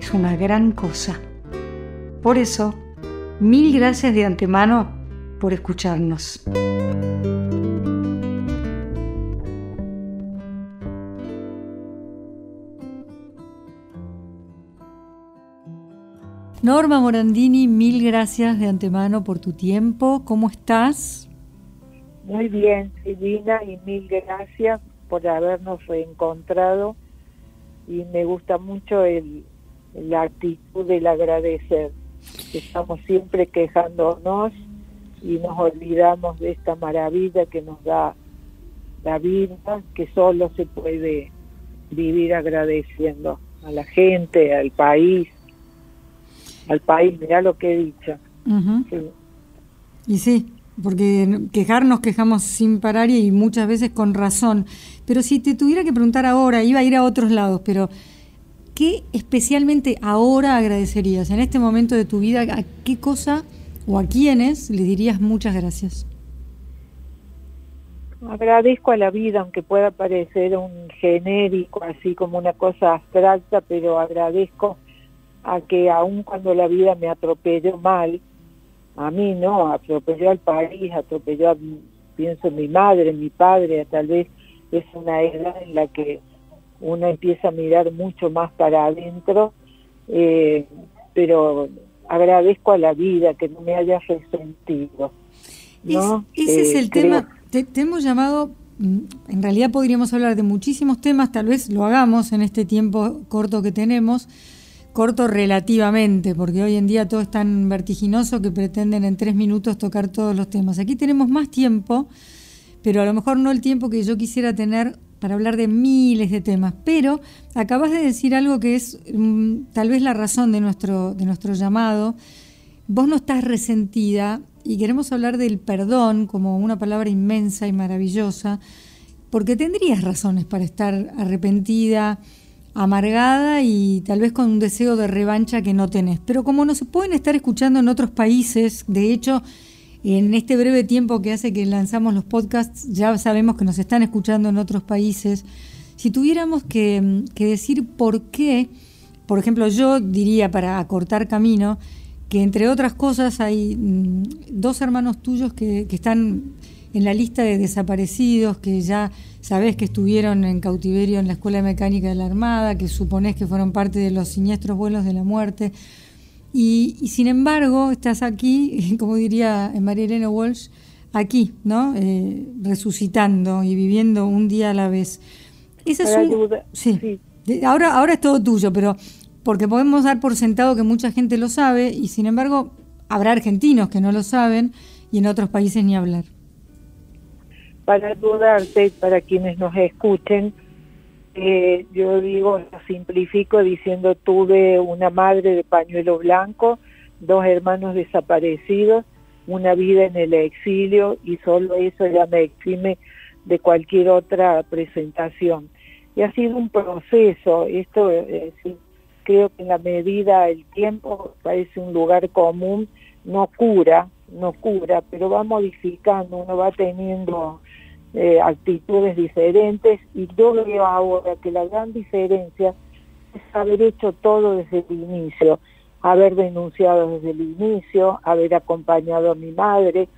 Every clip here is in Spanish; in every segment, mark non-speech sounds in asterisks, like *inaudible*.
es una gran cosa. Por eso, mil gracias de antemano por escucharnos. Norma Morandini, mil gracias de antemano por tu tiempo. ¿Cómo estás? Muy bien, Silvina, y mil gracias por habernos reencontrado. Y me gusta mucho el, la actitud del agradecer. Estamos siempre quejándonos y nos olvidamos de esta maravilla que nos da la vida, que solo se puede vivir agradeciendo a la gente, al país, al país, mira lo que he dicho. Y sí, porque quejarnos quejamos sin parar y muchas veces con razón. Pero si te tuviera que preguntar ahora, iba a ir a otros lados, pero ¿qué especialmente ahora agradecerías en este momento de tu vida? ¿A qué cosa o a quiénes le dirías muchas gracias? Agradezco a la vida, aunque pueda parecer un genérico, así como una cosa abstracta, pero agradezco a que aun cuando la vida me atropelló mal, a mí no, atropelló al país, atropelló, a, pienso en mi madre, mi padre, tal vez es una edad en la que uno empieza a mirar mucho más para adentro, eh, pero agradezco a la vida que no me haya resentido. ¿no? ese es eh, el tema, te, hemos llamado, mm, en realidad podríamos hablar de muchísimos temas, tal vez lo hagamos en este tiempo corto que tenemos, corto relativamente, porque hoy en día todo es tan vertiginoso que pretenden en tres minutos tocar todos los temas. Aquí tenemos más tiempo, pero a lo mejor no el tiempo que yo quisiera tener para hablar de miles de temas, pero acabas de decir algo que es mm, tal vez la razón de nuestro, de nuestro llamado. Vos no estás resentida y queremos hablar del perdón como una palabra inmensa y maravillosa, porque tendrías razones para estar arrepentida, amargada y tal vez con un deseo de revancha que no tenés. Pero como no se pueden estar escuchando en otros países, de hecho, en este breve tiempo que hace que lanzamos los podcasts, ya sabemos que nos están escuchando en otros países. Si tuviéramos que, decir por qué, por ejemplo, yo diría para acortar camino, que entre otras cosas hay mm, dos hermanos tuyos que, están en la lista de desaparecidos, que ya sabés que estuvieron en cautiverio en la Escuela Mecánica de la Armada, que suponés que fueron parte de los siniestros vuelos de la muerte. Y, sin embargo, estás aquí, *laughs* como diría María Elena Walsh, aquí, ¿no? Eh, resucitando y viviendo un día a la vez. Esa es un, sí. Ahora, ahora es todo tuyo, pero porque podemos dar por sentado que mucha gente lo sabe y sin embargo habrá argentinos que no lo saben y en otros países ni hablar. Para ayudarte, para quienes nos escuchen, eh, yo digo, lo simplifico diciendo tuve una madre de pañuelo blanco, dos hermanos desaparecidos, una vida en el exilio y solo eso ya me exime de cualquier otra presentación. Y ha sido un proceso, esto eh, creo que en la medida el tiempo parece un lugar común, no cura, no cura, pero va modificando, uno va teniendo eh, actitudes diferentes y yo veo ahora que la gran diferencia es haber hecho todo desde el inicio, haber denunciado desde el inicio, haber acompañado a mi madre.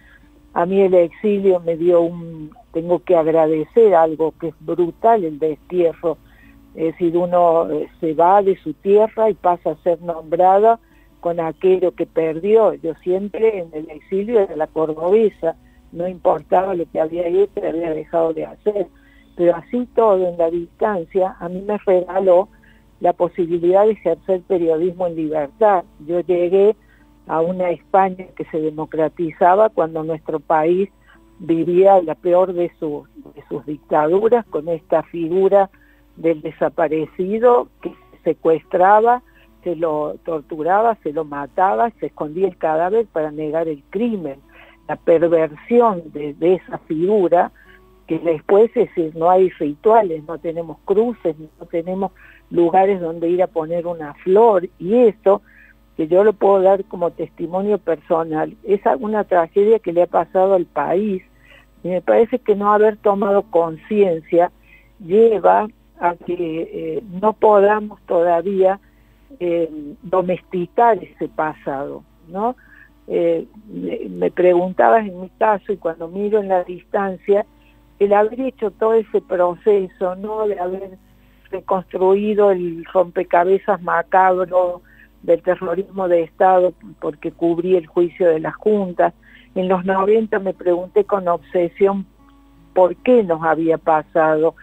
A mí el exilio me dio un, tengo que agradecer algo que es brutal, el destierro. Es decir, uno eh, se va de su tierra y pasa a ser nombrada con aquello que perdió. Yo siempre en el exilio era la cordobesa, no importaba lo que había hecho, había dejado de hacer. Pero así todo en la distancia, a mí me regaló la posibilidad de ejercer periodismo en libertad. Yo llegué a una España que se democratizaba cuando nuestro país vivía la peor de, sus dictaduras, con esta figura del desaparecido que secuestraba se lo torturaba, se lo mataba, se escondía el cadáver para negar el crimen. La perversión de, esa figura, que después es decir, no hay rituales, no tenemos cruces, no tenemos lugares donde ir a poner una flor, y eso, que yo lo puedo dar como testimonio personal, es una tragedia que le ha pasado al país, y me parece que no haber tomado conciencia lleva a que eh, no podamos todavía eh, domesticar ese pasado, ¿no? Eh, me, preguntabas en mi caso y cuando miro en la distancia, el haber hecho todo ese proceso, ¿no? De haber reconstruido el rompecabezas macabro del terrorismo de Estado porque cubrí el juicio de las juntas. En los 90 me pregunté con obsesión por qué nos había pasado,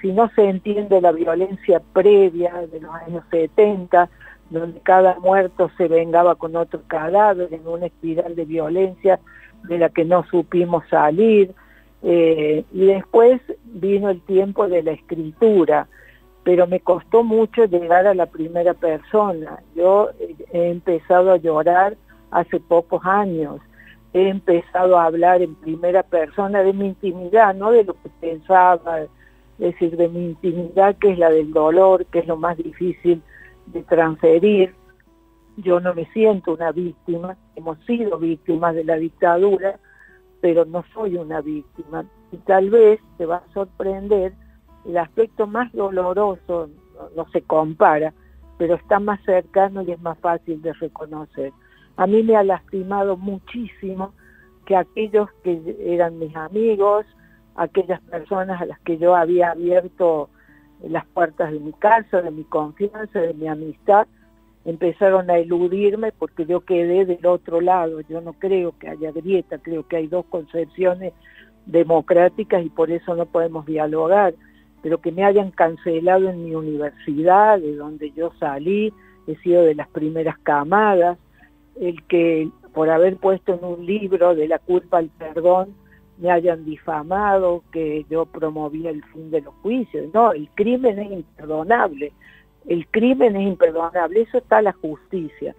si no se entiende la violencia previa de los años 70, donde cada muerto se vengaba con otro cadáver en una espiral de violencia de la que no supimos salir. Eh, y después vino el tiempo de la escritura, pero me costó mucho llegar a la primera persona. Yo he empezado a llorar hace pocos años, he empezado a hablar en primera persona de mi intimidad, no de lo que pensaba, es decir, de mi intimidad, que es la del dolor, que es lo más difícil de transferir. Yo no me siento una víctima, hemos sido víctimas de la dictadura, pero no soy una víctima. Y tal vez te va a sorprender, el aspecto más doloroso no, se compara, pero está más cercano y es más fácil de reconocer. A mí me ha lastimado muchísimo que aquellos que eran mis amigos, aquellas personas a las que yo había abierto las puertas de mi casa, de mi confianza, de mi amistad, empezaron a eludirme porque yo quedé del otro lado. Yo no creo que haya grieta, creo que hay dos concepciones democráticas y por eso no podemos dialogar. Pero que me hayan cancelado en mi universidad, de donde yo salí, he sido de las primeras camadas, el que por haber puesto en un libro de la culpa al perdón, me hayan difamado, que yo promovía el fin de los juicios. No, el crimen es imperdonable. El crimen es imperdonable, eso está la justicia.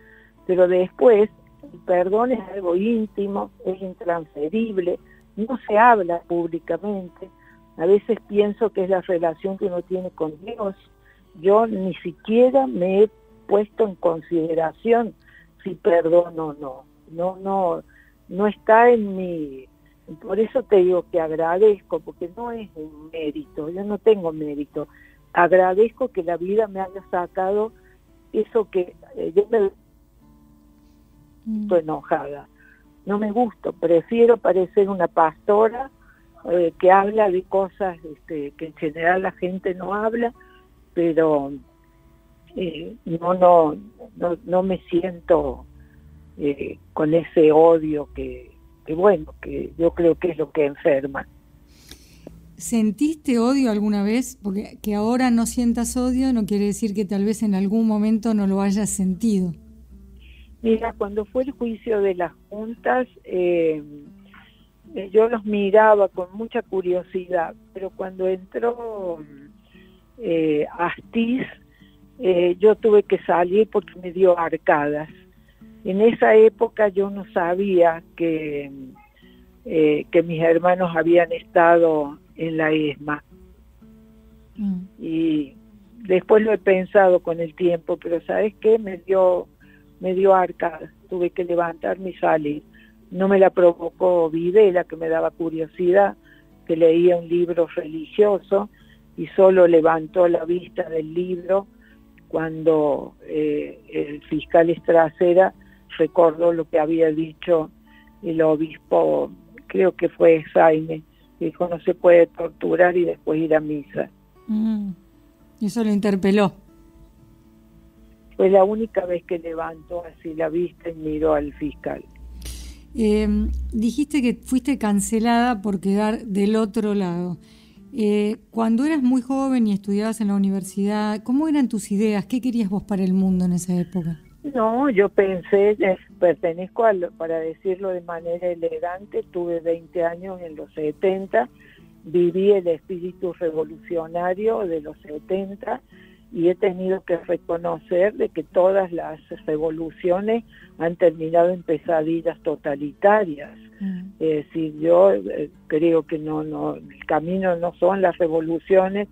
Pero después, el perdón es algo íntimo, es intransferible, no se habla públicamente. A veces pienso que es la relación que uno tiene con Dios. Yo ni siquiera me he puesto en consideración si perdono o no. No, no, no está en mi por eso te digo que agradezco, porque no es un mérito, yo no tengo mérito. Agradezco que la vida me haya sacado eso que eh, yo me estoy mm. enojada. No me gusto, prefiero parecer una pastora eh, que habla de cosas este, que en general la gente no habla, pero eh, no, no, no, no me siento con ese odio que, que bueno, que yo creo que es lo que enferma. ¿Sentiste odio alguna vez? Porque que ahora no sientas odio no quiere decir que tal vez en algún momento no lo hayas sentido. Mira, cuando fue el juicio de las juntas, eh, yo los miraba con mucha curiosidad, pero cuando entró eh, Astiz, eh, yo tuve que salir porque me dio arcadas. En esa época yo no sabía que, eh, que mis hermanos habían estado en la ESMA. Mm. Y después lo he pensado con el tiempo, pero ¿sabes qué? Me dio, me dio arca, tuve que levantarme y salir. No me la provocó Videla, que me daba curiosidad, que leía un libro religioso y solo levantó la vista del libro cuando eh, el fiscal Estracera recordó lo que había dicho el obispo, creo que fue Jaime, dijo no se puede torturar y después ir a misa. Mm. eso lo interpeló. Fue la única vez que levantó así la vista y miró al fiscal. Em, dijiste que fuiste cancelada por quedar del otro lado. Eh, cuando eras muy joven y estudiabas en la universidad, ¿cómo eran tus ideas? ¿Qué querías vos para el mundo en esa época? No, yo pensé, pertenezco a, para decirlo de manera elegante, tuve 20 años en los 70, viví el espíritu revolucionario de los 70 y he tenido que reconocer de que todas las revoluciones han terminado en pesadillas totalitarias. Mm. Es decir, yo eh, creo que no, no, el camino no son las revoluciones,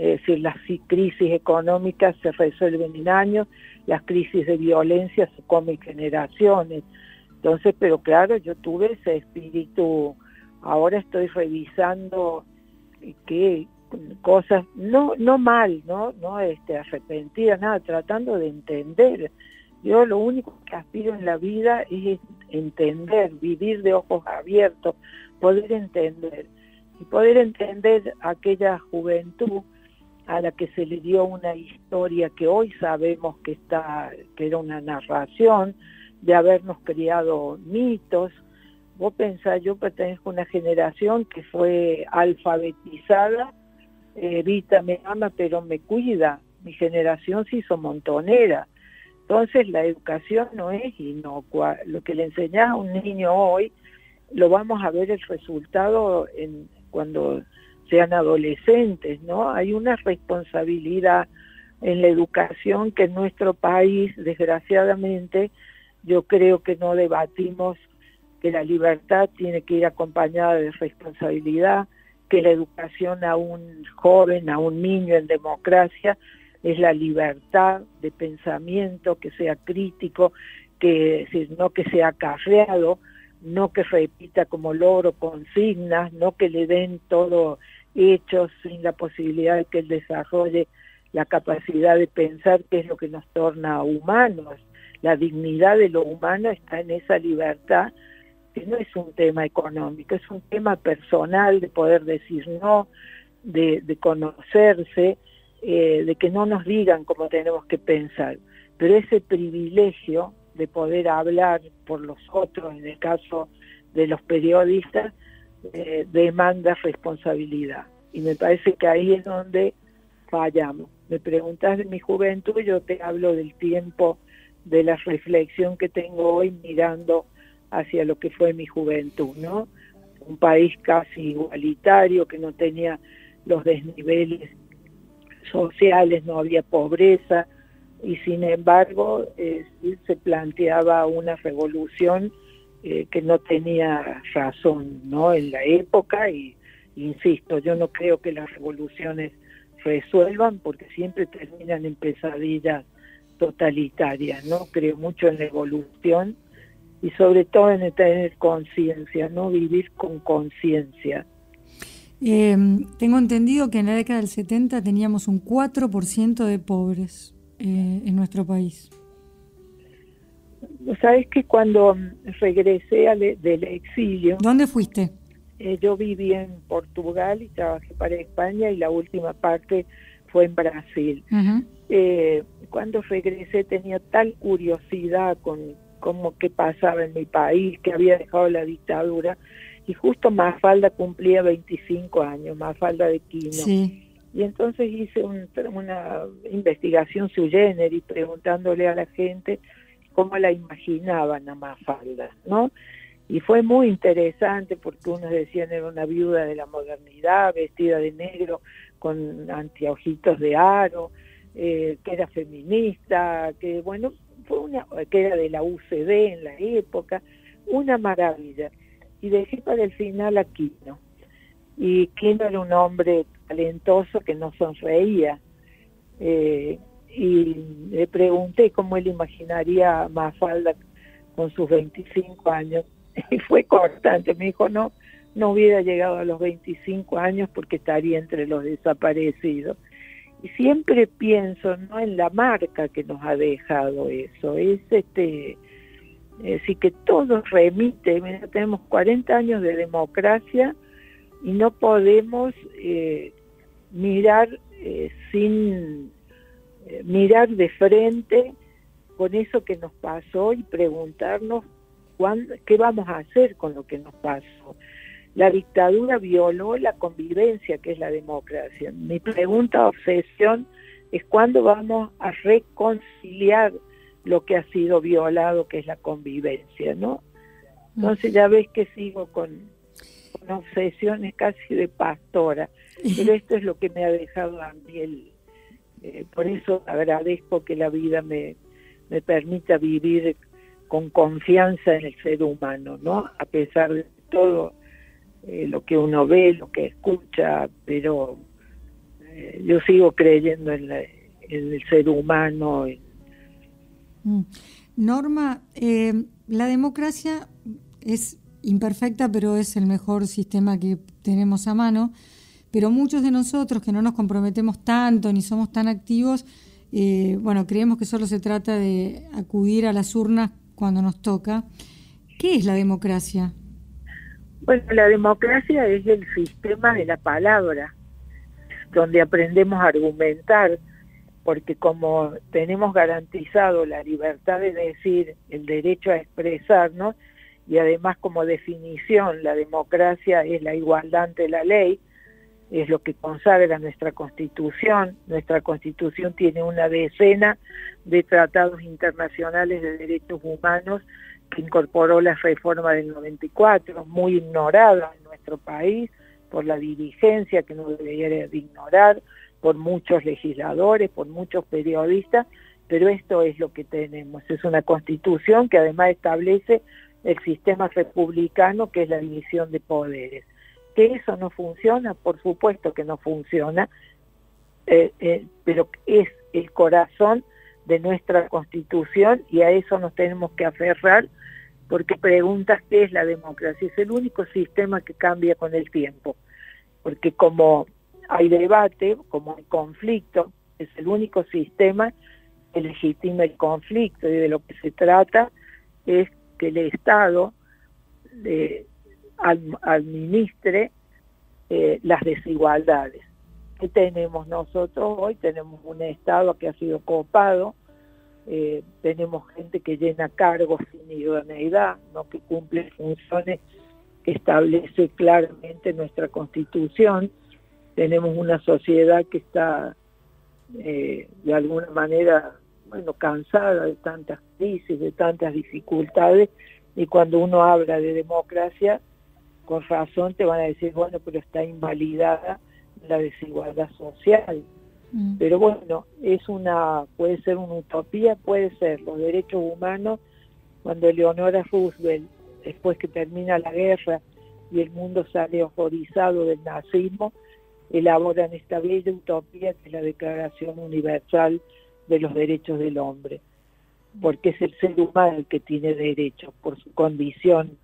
es decir, las crisis económicas se resuelven en años, las crisis de violencia se comen generaciones. Entonces, pero claro, yo tuve ese espíritu, ahora estoy revisando qué cosas, no, no mal, no, no este, arrepentida, nada, tratando de entender. Yo lo único que aspiro en la vida es entender, vivir de ojos abiertos, poder entender. Y poder entender aquella juventud a la que se le dio una historia que hoy sabemos que está que era una narración de habernos criado mitos. Vos pensás, yo pertenezco a una generación que fue alfabetizada Evita me ama pero me cuida. Mi generación se hizo montonera. Entonces la educación no es inocua. Lo que le enseñas a un niño hoy, lo vamos a ver el resultado en, cuando sean adolescentes, ¿no? Hay una responsabilidad en la educación que en nuestro país, desgraciadamente, yo creo que no debatimos que la libertad tiene que ir acompañada de responsabilidad, que la educación a un joven, a un niño en democracia, es la libertad de pensamiento, que sea crítico, que no que sea acarreado, no que repita como logro consignas, no que le den todo hechos sin la posibilidad de que él desarrolle la capacidad de pensar qué es lo que nos torna humanos. La dignidad de lo humano está en esa libertad que no es un tema económico, es un tema personal de poder decir no, de, conocerse, eh, de que no nos digan cómo tenemos que pensar. Pero ese privilegio de poder hablar por los otros, en el caso de los periodistas, eh, demanda responsabilidad. Y me parece que ahí es donde fallamos. Me preguntas de mi juventud, yo te hablo del tiempo, de la reflexión que tengo hoy mirando hacia lo que fue mi juventud, ¿no? Un país casi igualitario, que no tenía los desniveles sociales, no había pobreza, y sin embargo eh, se planteaba una revolución eh, que no tenía razón no en la época y insisto yo no creo que las revoluciones resuelvan porque siempre terminan en pesadillas totalitarias no creo mucho en la evolución y sobre todo en tener conciencia, no vivir con conciencia. Eh, tengo entendido que en la década del 70 teníamos un 4% de pobres eh, en nuestro país. Sabes que cuando regresé del exilio... ¿Dónde fuiste? Eh, yo viví en Portugal y trabajé para España y la última parte fue en Brasil. cuando regresé tenía tal curiosidad con como qué pasaba en mi país, que había dejado la dictadura. Y justo Mafalda cumplía 25 años, Mafalda de Quino. Y entonces hice una investigación sui generis preguntándole a la gente cómo la imaginaban a Mafalda, ¿no? Y fue muy interesante porque unos decían era una viuda de la modernidad, vestida de negro, con anteojitos de aro, eh, que era feminista, que bueno, una, que era de la UCD en la época, una maravilla. Y dejé para el final a Quino. Y Quino era un hombre talentoso que no sonreía. Eh, y le pregunté cómo él imaginaría a Mafalda con sus 25 años. *laughs* Y fue cortante, me dijo, no, no hubiera llegado a los 25 años porque estaría entre los desaparecidos. Y siempre pienso no en la marca que nos ha dejado eso, es este es decir que todo remite, tenemos 40 años de democracia y no podemos eh, mirar eh, sin mirar de frente con eso que nos pasó y preguntarnos cuándo, qué vamos a hacer con lo que nos pasó. La dictadura violó la convivencia que es la democracia. Mi pregunta, obsesión, es cuándo vamos a reconciliar lo que ha sido violado, que es la convivencia, ¿no? Entonces ya ves que sigo con, obsesiones casi de pastora, pero *laughs* esto es lo que me ha dejado a mí el, Eh, por eso agradezco que la vida me, me permita vivir con confianza en el ser humano, ¿no? A pesar de todo eh, lo que uno ve, lo que escucha, pero eh, yo sigo creyendo en, el ser humano. Mm. Norma, la democracia es imperfecta, pero es el mejor sistema que tenemos a mano. Pero muchos de nosotros que no nos comprometemos tanto ni somos tan activos, eh, bueno, creemos que solo se trata de acudir a las urnas cuando nos toca. ¿Qué es la democracia? Bueno, la democracia es el sistema de la palabra, donde aprendemos a argumentar, porque como tenemos garantizado la libertad de decir, el derecho a expresarnos, y además como definición la democracia es la igualdad ante la ley, es lo que consagra nuestra constitución. Nuestra constitución tiene una decena de tratados internacionales de derechos humanos que incorporó la reforma del 94, muy ignorada en nuestro país por la dirigencia que no debería de ignorar, por muchos legisladores, por muchos periodistas, pero esto es lo que tenemos. Es una constitución que además establece el sistema republicano, que es la división de poderes. ¿Que eso no funciona? Por supuesto que no funciona, eh, eh, pero es el corazón de nuestra constitución y a eso nos tenemos que aferrar porque preguntas qué es la democracia. Es el único sistema que cambia con el tiempo, porque como hay debate, como hay conflicto, es el único sistema que legitima el conflicto y de lo que se trata es que el Estado administre eh, las desigualdades. ¿Qué tenemos nosotros hoy? Tenemos un Estado que ha sido copado, eh, tenemos gente que llena cargos sin idoneidad, no que cumple funciones que establece claramente nuestra Constitución, tenemos una sociedad que está eh, de alguna manera bueno, cansada de tantas crisis, de tantas dificultades, y cuando uno habla de democracia, con razón te van a decir, bueno, pero está invalidada la desigualdad social. Mm. Pero bueno, es una, puede ser una utopía, puede ser los derechos humanos, cuando Leonora Roosevelt, después que termina la guerra y el mundo sale horrorizado del nazismo, elaboran esta bella utopía que es la Declaración Universal de los derechos del hombre, porque es el ser humano el que tiene derechos por su condición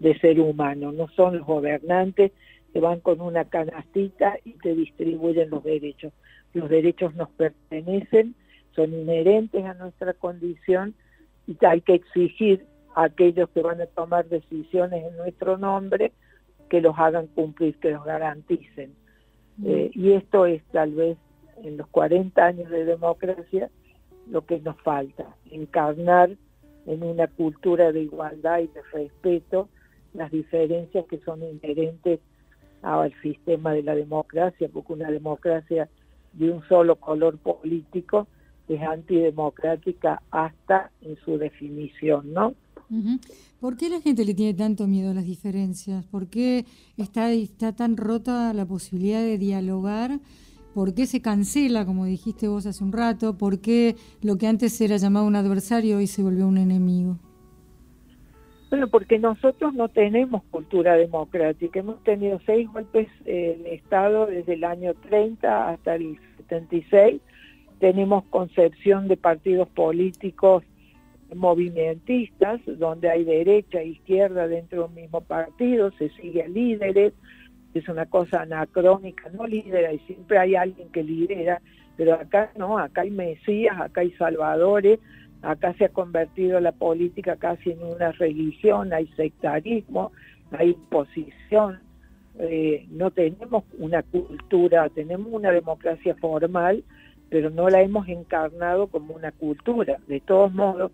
de ser humano, no son los gobernantes que van con una canastita y te distribuyen los derechos. Los derechos nos pertenecen, son inherentes a nuestra condición y hay que exigir a aquellos que van a tomar decisiones en nuestro nombre que los hagan cumplir, que los garanticen. Mm. Eh, y esto es tal vez en los 40 años de democracia lo que nos falta, encarnar en una cultura de igualdad y de respeto las diferencias que son inherentes al sistema de la democracia, porque una democracia de un solo color político es antidemocrática hasta en su definición, ¿no? ¿Por qué la gente le tiene tanto miedo a las diferencias? ¿Por qué está, está tan rota la posibilidad de dialogar? ¿Por qué se cancela, como dijiste vos hace un rato? ¿Por qué lo que antes era llamado un adversario hoy se volvió un enemigo? Bueno, porque nosotros no tenemos cultura democrática. Hemos tenido seis golpes en Estado desde el año 30 hasta el 76. Tenemos concepción de partidos políticos movimentistas, donde hay derecha e izquierda dentro de un mismo partido, se sigue a líderes, es una cosa anacrónica, no lidera, y siempre hay alguien que lidera, pero acá no, acá hay mesías, acá hay salvadores, acá se ha convertido la política casi en una religión, hay sectarismo, hay imposición, eh, no tenemos una cultura, tenemos una democracia formal, pero no la hemos encarnado como una cultura. De todos modos,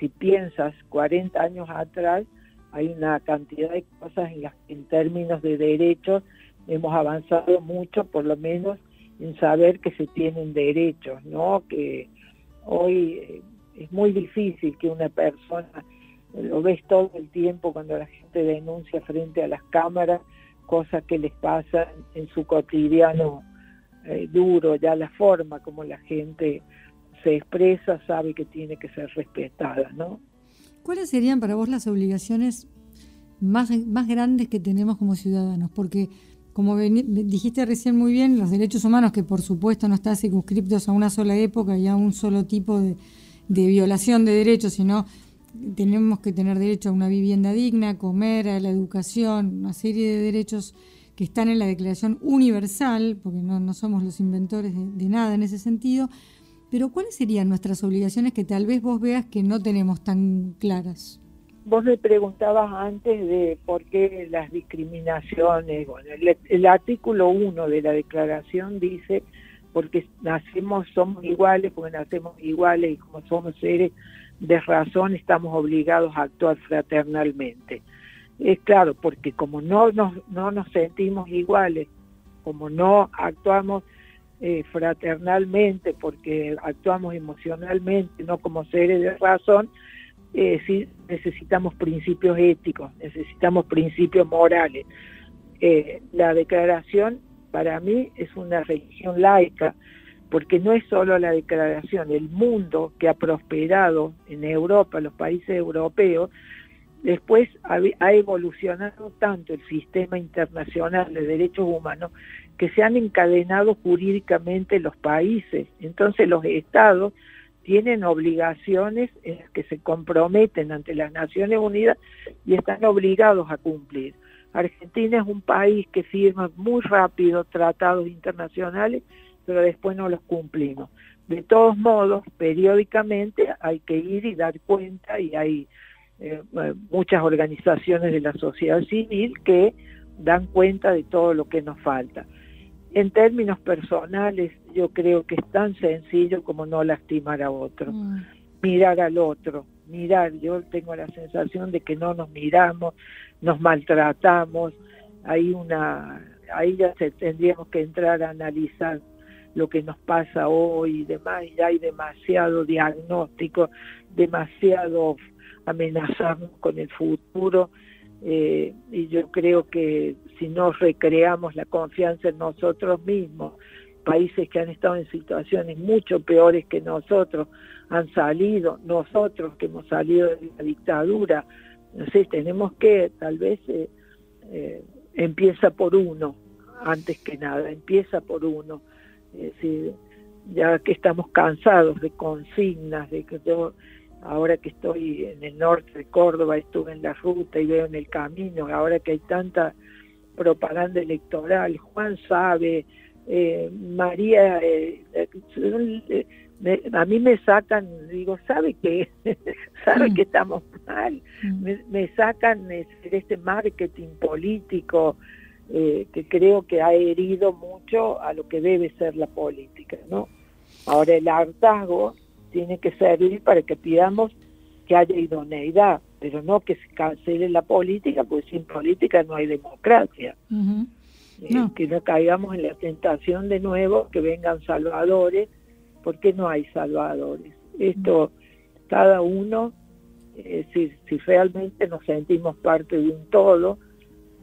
si piensas 40 años atrás, hay una cantidad de cosas en las en términos de derechos hemos avanzado mucho, por lo menos en saber que se tienen derechos, ¿no? Que hoy eh, es muy difícil que una persona, lo ves todo el tiempo cuando la gente denuncia frente a las cámaras, cosas que les pasan en su cotidiano eh, duro, ya la forma como la gente se expresa sabe que tiene que ser respetada, ¿no? ¿Cuáles serían para vos las obligaciones más, más grandes que tenemos como ciudadanos? Porque, como dijiste recién muy bien, los derechos humanos, que por supuesto no están circunscriptos a una sola época y a un solo tipo de, de violación de derechos, sino tenemos que tener derecho a una vivienda digna, comer, a la educación, una serie de derechos que están en la Declaración Universal, porque no, somos los inventores de, nada en ese sentido, pero ¿cuáles serían nuestras obligaciones que tal vez vos veas que no tenemos tan claras? Vos me preguntabas antes de por qué las discriminaciones. Bueno, el, el artículo 1 de la declaración dice porque nacemos, somos iguales, porque nacemos iguales y como somos seres de razón estamos obligados a actuar fraternalmente. Es claro, porque como no nos, no nos sentimos iguales, como no actuamos eh, fraternalmente, porque actuamos emocionalmente, no como seres de razón, eh, sí necesitamos principios éticos, necesitamos principios morales. Eh, la declaración para mí es una religión laica, porque no es solo la declaración, el mundo que ha prosperado en Europa, los países europeos, después ha, evolucionado tanto el sistema internacional de derechos humanos que se han encadenado jurídicamente los países. Entonces los estados tienen obligaciones en las que se comprometen ante las Naciones Unidas y están obligados a cumplir. Argentina es un país que firma muy rápido tratados internacionales pero después no los cumplimos. De todos modos, periódicamente hay que ir y dar cuenta y hay eh, muchas organizaciones de la sociedad civil que dan cuenta de todo lo que nos falta. En términos personales, yo creo que es tan sencillo como no lastimar a otro, mm. mirar al otro, mirar. Yo tengo la sensación de que no nos miramos, nos maltratamos. Hay una, ahí ya tendríamos que entrar a analizar lo que nos pasa hoy y demás, ya hay demasiado diagnóstico, demasiado amenazarnos con el futuro, eh, y yo creo que si no recreamos la confianza en nosotros mismos, países que han estado en situaciones mucho peores que nosotros han salido, nosotros que hemos salido de la dictadura, no sé, tenemos que tal vez eh, eh, empieza por uno, antes que nada, empieza por uno. Ya que estamos cansados de consignas, de que yo ahora que estoy en el norte de Córdoba, estuve en la ruta y veo en el camino, ahora que hay tanta propaganda electoral, Juan sabe, eh, María, eh, eh, a mí me sacan, digo, ¿sabe que *laughs* ¿Sabe mm. que estamos mal? Mm. Me, me sacan de este marketing político, eh, que creo que ha herido mucho a lo que debe ser la política, ¿no? Ahora el hartazgo tiene que servir para que pidamos que haya idoneidad, pero no que se cancele la política, porque sin política no hay democracia. Eh, que no caigamos en la tentación de nuevo que vengan salvadores, porque no hay salvadores. Esto, cada uno, eh, si, realmente nos sentimos parte de un todo,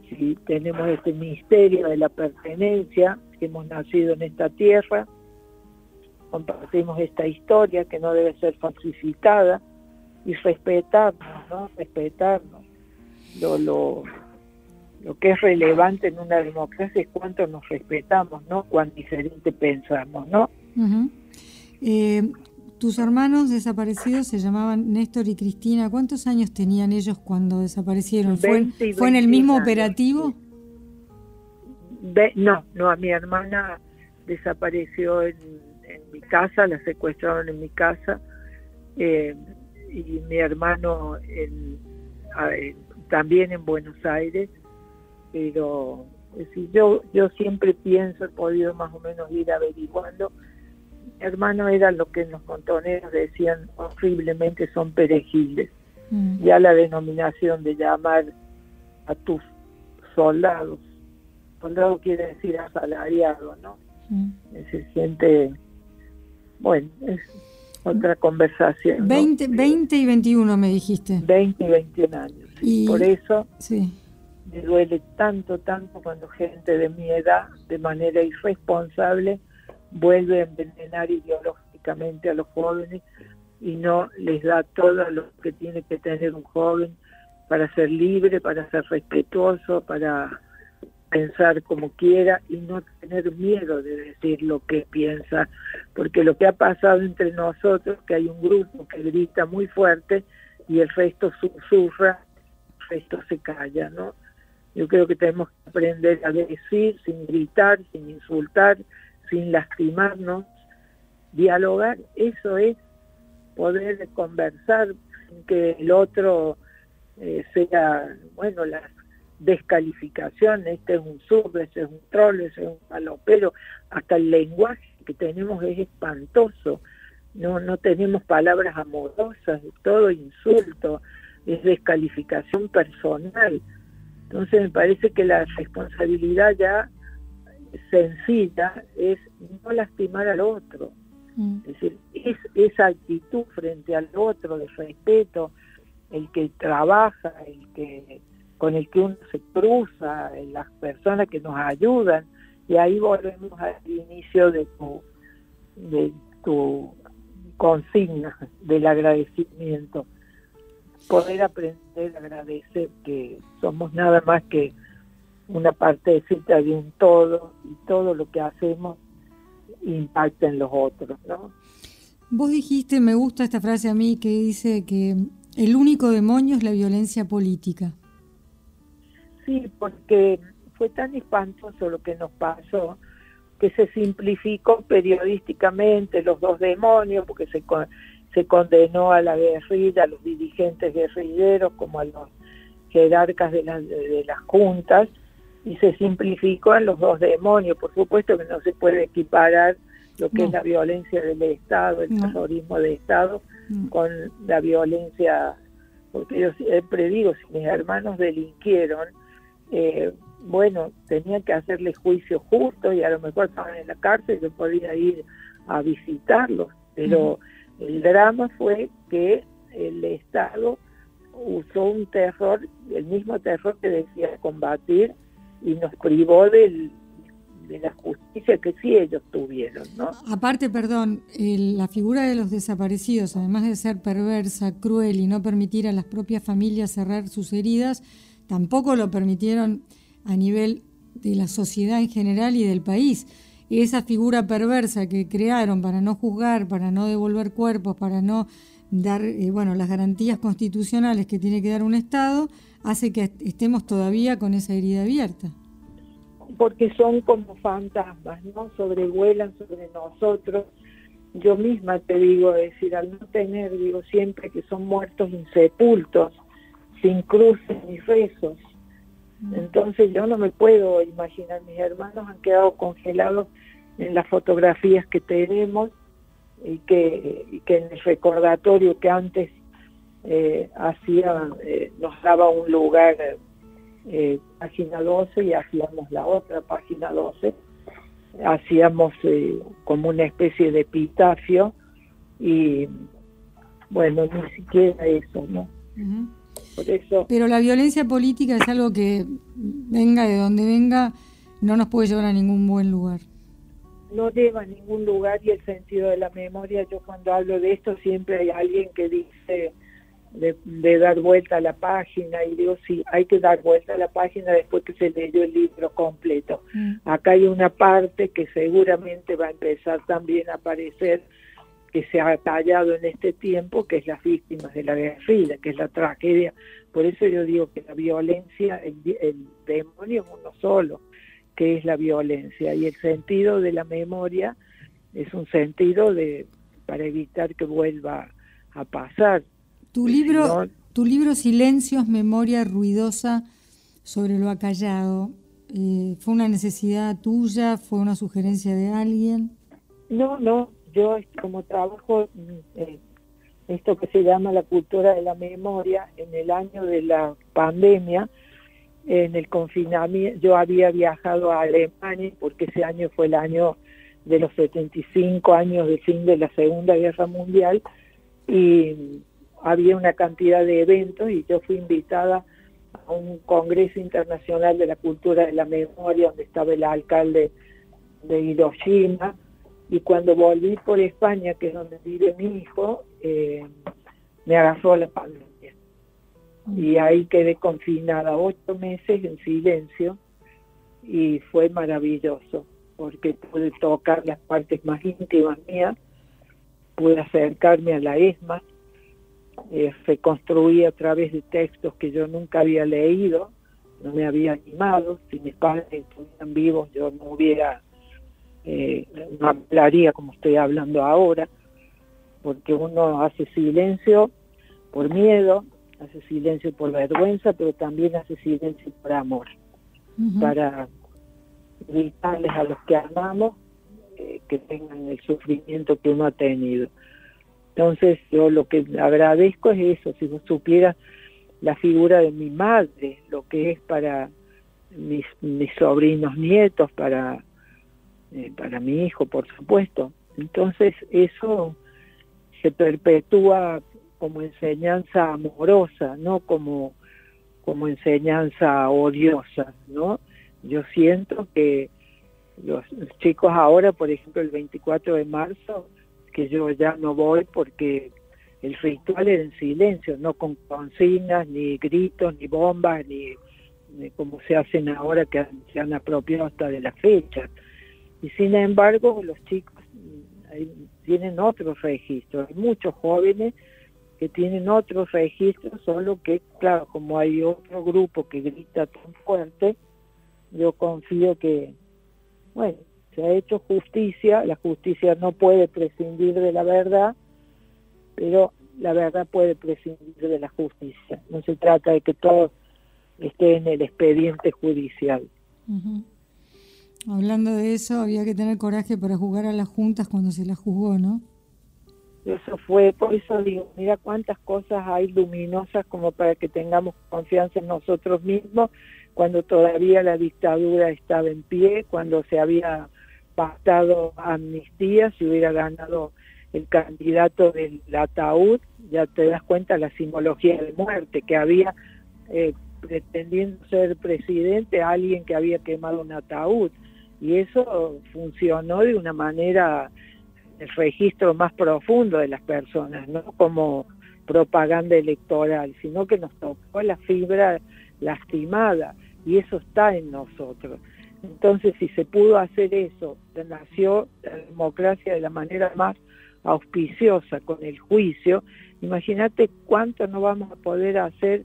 si tenemos este misterio de la pertenencia, que hemos nacido en esta tierra, compartimos esta historia que no debe ser falsificada y respetarnos, ¿no? Respetarnos. Lo, lo, lo que es relevante en una democracia es cuánto nos respetamos, ¿no? Cuán diferente pensamos, ¿no? Tus hermanos desaparecidos se llamaban Néstor y Cristina. ¿Cuántos años tenían ellos cuando desaparecieron? ¿Fue, ¿fue en el mismo operativo? no, no, a mi hermana desapareció en, mi casa, la secuestraron en mi casa eh, y mi hermano también en Buenos Aires, pero yo, yo siempre pienso, he podido más o menos ir averiguando hermano era lo que los montoneros decían horriblemente son perejiles. Mm. Ya la denominación de llamar a tus soldados, soldado quiere decir asalariado, ¿no? Mm. Se siente, bueno, es otra conversación. 20, 20 y 21 me dijiste. 20 y 21 años. Y por eso sí. me duele tanto, tanto cuando gente de mi edad, de manera irresponsable, vuelve a envenenar ideológicamente a los jóvenes y no les da todo lo que tiene que tener un joven para ser libre, para ser respetuoso, para pensar como quiera y no tener miedo de decir lo que piensa, porque lo que ha pasado entre nosotros, que hay un grupo que grita muy fuerte y el resto susurra, el resto se calla, ¿no? Yo creo que tenemos que aprender a decir sin gritar, sin insultar, sin lastimarnos, dialogar, eso es poder conversar sin que el otro eh, sea, bueno, las descalificación, este es un sub, este es un troll, este es un palopero, hasta el lenguaje que tenemos es espantoso, no, no tenemos palabras amorosas, es todo insulto, es descalificación personal. Entonces me parece que la responsabilidad ya sencilla es no lastimar al otro. Mm. Es decir, es esa actitud frente al otro de respeto, el que trabaja, el que con el que uno se cruza, las personas que nos ayudan, y ahí volvemos al inicio de tu, de tu consigna del agradecimiento. Poder aprender a agradecer que somos nada más que una parte de un todo y todo lo que hacemos impacta en los otros, ¿no? Vos dijiste, me gusta esta frase a mí, que dice que el único demonio es la violencia política. Sí, porque fue tan espantoso lo que nos pasó que se simplificó periodísticamente los dos demonios, porque se, se condenó a la guerrilla, a los dirigentes guerrilleros, como a los jerarcas de, de las juntas, y se simplificó en los dos demonios. Por supuesto que no se puede equiparar lo que es la violencia del Estado, el terrorismo de Estado, con la violencia, porque yo siempre digo, si mis hermanos delinquieron, eh, bueno, tenía que hacerle juicio justo y a lo mejor estaban en la cárcel, yo podía ir a visitarlos, pero el drama fue que el Estado usó un terror, el mismo terror que decía combatir, y nos privó de la justicia que sí ellos tuvieron, ¿no? Aparte, perdón, la figura de los desaparecidos, además de ser perversa, cruel y no permitir a las propias familias cerrar sus heridas, tampoco lo permitieron a nivel de la sociedad en general y del país. Esa figura perversa que crearon para no juzgar, para no devolver cuerpos, para no dar eh, bueno, las garantías constitucionales que tiene que dar un Estado, hace que estemos todavía con esa herida abierta. Porque son como fantasmas, ¿no? Sobrevuelan sobre nosotros. Yo misma te digo, decir, al no tener, digo siempre que son muertos insepultos, sin cruces ni rezos. Mm. Entonces yo no me puedo imaginar, mis hermanos han quedado congelados en las fotografías que tenemos y que, que en el recordatorio que antes eh, hacía, eh, nos daba un lugar, eh, página 12, y hacíamos la otra página 12, hacíamos eh, como una especie de epitafio y bueno, ni siquiera eso, ¿no? Pero la violencia política es algo que venga de donde venga, no nos puede llevar a ningún buen lugar. No lleva a ningún lugar y el sentido de la memoria, yo cuando hablo de esto siempre hay alguien que dice de, dar vuelta a la página y digo, sí, hay que dar vuelta a la página después que se leyó el libro completo. Mm. Acá hay una parte que seguramente va a empezar también a aparecer que se ha tallado en este tiempo, que es las víctimas de la guerrilla, que es la tragedia. Por eso yo digo que la violencia, el, demonio es uno solo, que es la violencia. Y el sentido de la memoria es un sentido de para evitar que vuelva a pasar. Tu libro, tu libro Silencios, Memoria Ruidosa sobre lo acallado, eh, ¿fue una necesidad tuya? ¿Fue una sugerencia de alguien? No, no, yo como trabajo mm, eh, esto que se llama la cultura de la memoria, en el año de la pandemia, en el confinamiento, yo había viajado a Alemania porque ese año fue el año de los 75 años del fin de la Segunda Guerra Mundial y había una cantidad de eventos y yo fui invitada a un Congreso Internacional de la Cultura de la Memoria donde estaba el alcalde de Hiroshima, Y cuando volví por España, que es donde vive mi hijo, eh, me agarró la pandemia. Y ahí quedé confinada ocho meses en silencio y fue maravilloso porque pude tocar las partes más íntimas mías, pude acercarme a la ESMA, eh, reconstruí a través de textos que yo nunca había leído, no me había animado, si mis padres estuvieran vivos yo no hubiera, eh, no hablaría como estoy hablando ahora, porque uno hace silencio por miedo, hace silencio por vergüenza, pero también hace silencio por amor, para evitarles a los que amamos eh, que tengan el sufrimiento que uno ha tenido. Entonces yo lo que agradezco es eso, si vos supieras la figura de mi madre, lo que es para mis, mis sobrinos nietos, para, eh, para mi hijo, por supuesto. Entonces eso se perpetúa como enseñanza amorosa, no como, como enseñanza odiosa, ¿no? Yo siento que los, chicos ahora, por ejemplo, el 24 de marzo, que yo ya no voy porque el ritual era en silencio, no con consignas, ni gritos, ni bombas, ni, como se hacen ahora que se han apropiado hasta de la fecha. Y sin embargo, los chicos mm, tienen otros registros. Hay muchos jóvenes que tienen otros registros, solo que, claro, como hay otro grupo que grita tan fuerte, yo confío que, bueno, se ha hecho justicia, la justicia no puede prescindir de la verdad, pero la verdad puede prescindir de la justicia. No se trata de que todo esté en el expediente judicial. Hablando de eso, había que tener coraje para jugar a las juntas cuando se las juzgó, ¿no? Eso fue, por eso digo, mira cuántas cosas hay luminosas como para que tengamos confianza en nosotros mismos cuando todavía la dictadura estaba en pie, cuando se había pactado amnistía, si hubiera ganado el candidato del ataúd, ya te das cuenta la simbología de muerte, que había eh, pretendiendo ser presidente alguien que había quemado un ataúd. Y eso funcionó de una manera, el registro más profundo de las personas, no como propaganda electoral, sino que nos tocó la fibra lastimada y eso está en nosotros. Entonces, si se pudo hacer eso, nació la democracia de la manera más auspiciosa con el juicio, imagínate cuánto no vamos a poder hacer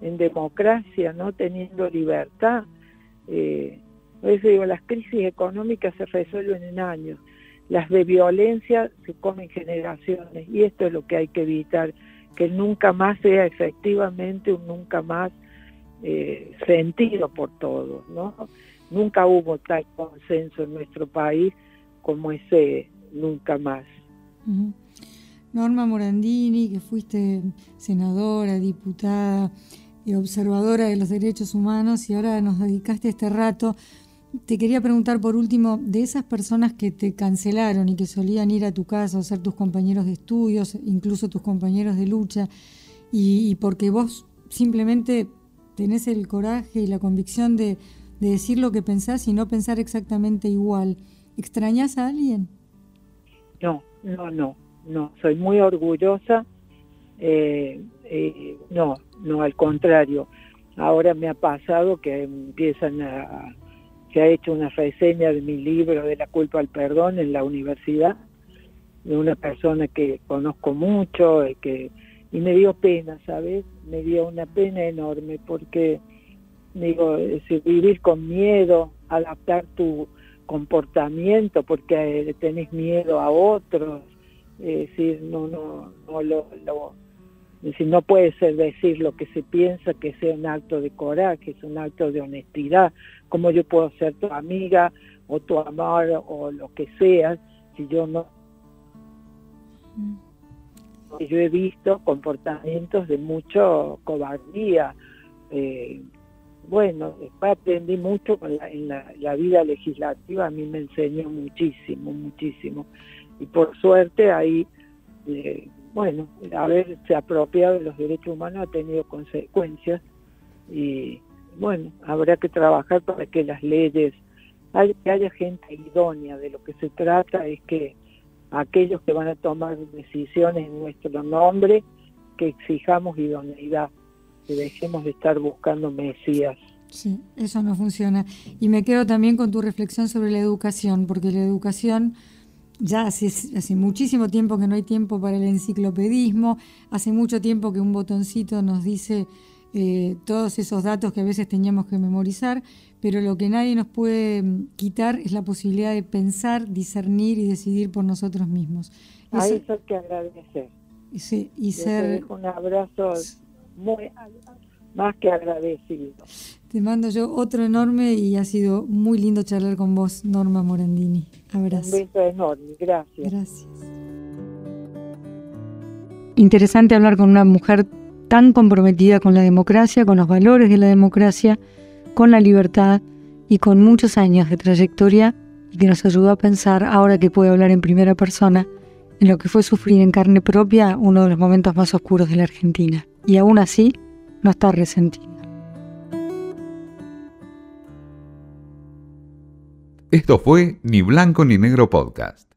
en democracia, no teniendo libertad. Eh, por eso digo, las crisis económicas se resuelven en años, las de violencia se comen generaciones y esto es lo que hay que evitar, que nunca más sea efectivamente un nunca más eh, sentido por todos, ¿no? Nunca hubo tal consenso en nuestro país como ese nunca más. Norma Morandini, que fuiste senadora, diputada y observadora de los derechos humanos y ahora nos dedicaste este rato. Te quería preguntar por último, de esas personas que te cancelaron y que solían ir a tu casa o ser tus compañeros de estudios, incluso tus compañeros de lucha, y porque vos simplemente tenés el coraje y la convicción de, decir lo que pensás y no pensar exactamente igual. ¿Extrañas a alguien? No, no, no, no. Soy muy orgullosa. Eh, eh, no, no, al contrario. Ahora me ha pasado que empiezan a... Se ha hecho una reseña de mi libro de la culpa al perdón en la universidad de una persona que conozco mucho, y que y me dio pena, ¿sabes? Me dio una pena enorme porque, digo, vivir con miedo, adaptar tu comportamiento porque tenés miedo a otros, es decir, no, no, no lo, decir, no puede ser decir lo que se piensa que sea un acto de coraje, es un acto de honestidad, como yo puedo ser tu amiga o tu amor o lo que sea, si yo no... Mm yo he visto comportamientos de mucho cobardía. Eh, bueno, después aprendí mucho en la, vida legislativa, a mí me enseñó muchísimo, muchísimo. Y por suerte ahí, eh, bueno, haberse apropiado de los derechos humanos ha tenido consecuencias y bueno, habrá que trabajar para que las leyes que haya gente idónea. De lo que se trata es que aquellos que van a tomar decisiones en nuestro nombre, que exijamos idoneidad, que dejemos de estar buscando mesías. Sí, eso no funciona. Y me quedo también con tu reflexión sobre la educación, porque la educación ya hace, hace muchísimo tiempo que no hay tiempo para el enciclopedismo, hace mucho tiempo que un botoncito nos dice eh, todos esos datos que a veces teníamos que memorizar, pero lo que nadie nos puede mm, quitar es la posibilidad de pensar, discernir y decidir por nosotros mismos. A eso, hay que agradecer. Sí, y ser... un abrazo muy más que agradecido. Te mando yo otro enorme y ha sido muy lindo charlar con vos, Norma Morandini. Abrazo. Un beso enorme, gracias. Gracias. Interesante hablar con una mujer tan comprometida con la democracia, con los valores de la democracia, con la libertad y con muchos años de trayectoria y que nos ayudó a pensar, ahora que puede hablar en primera persona, en lo que fue sufrir en carne propia uno de los momentos más oscuros de la Argentina. Y aún así, no está resentida. Esto fue Ni Blanco ni Negro Podcast.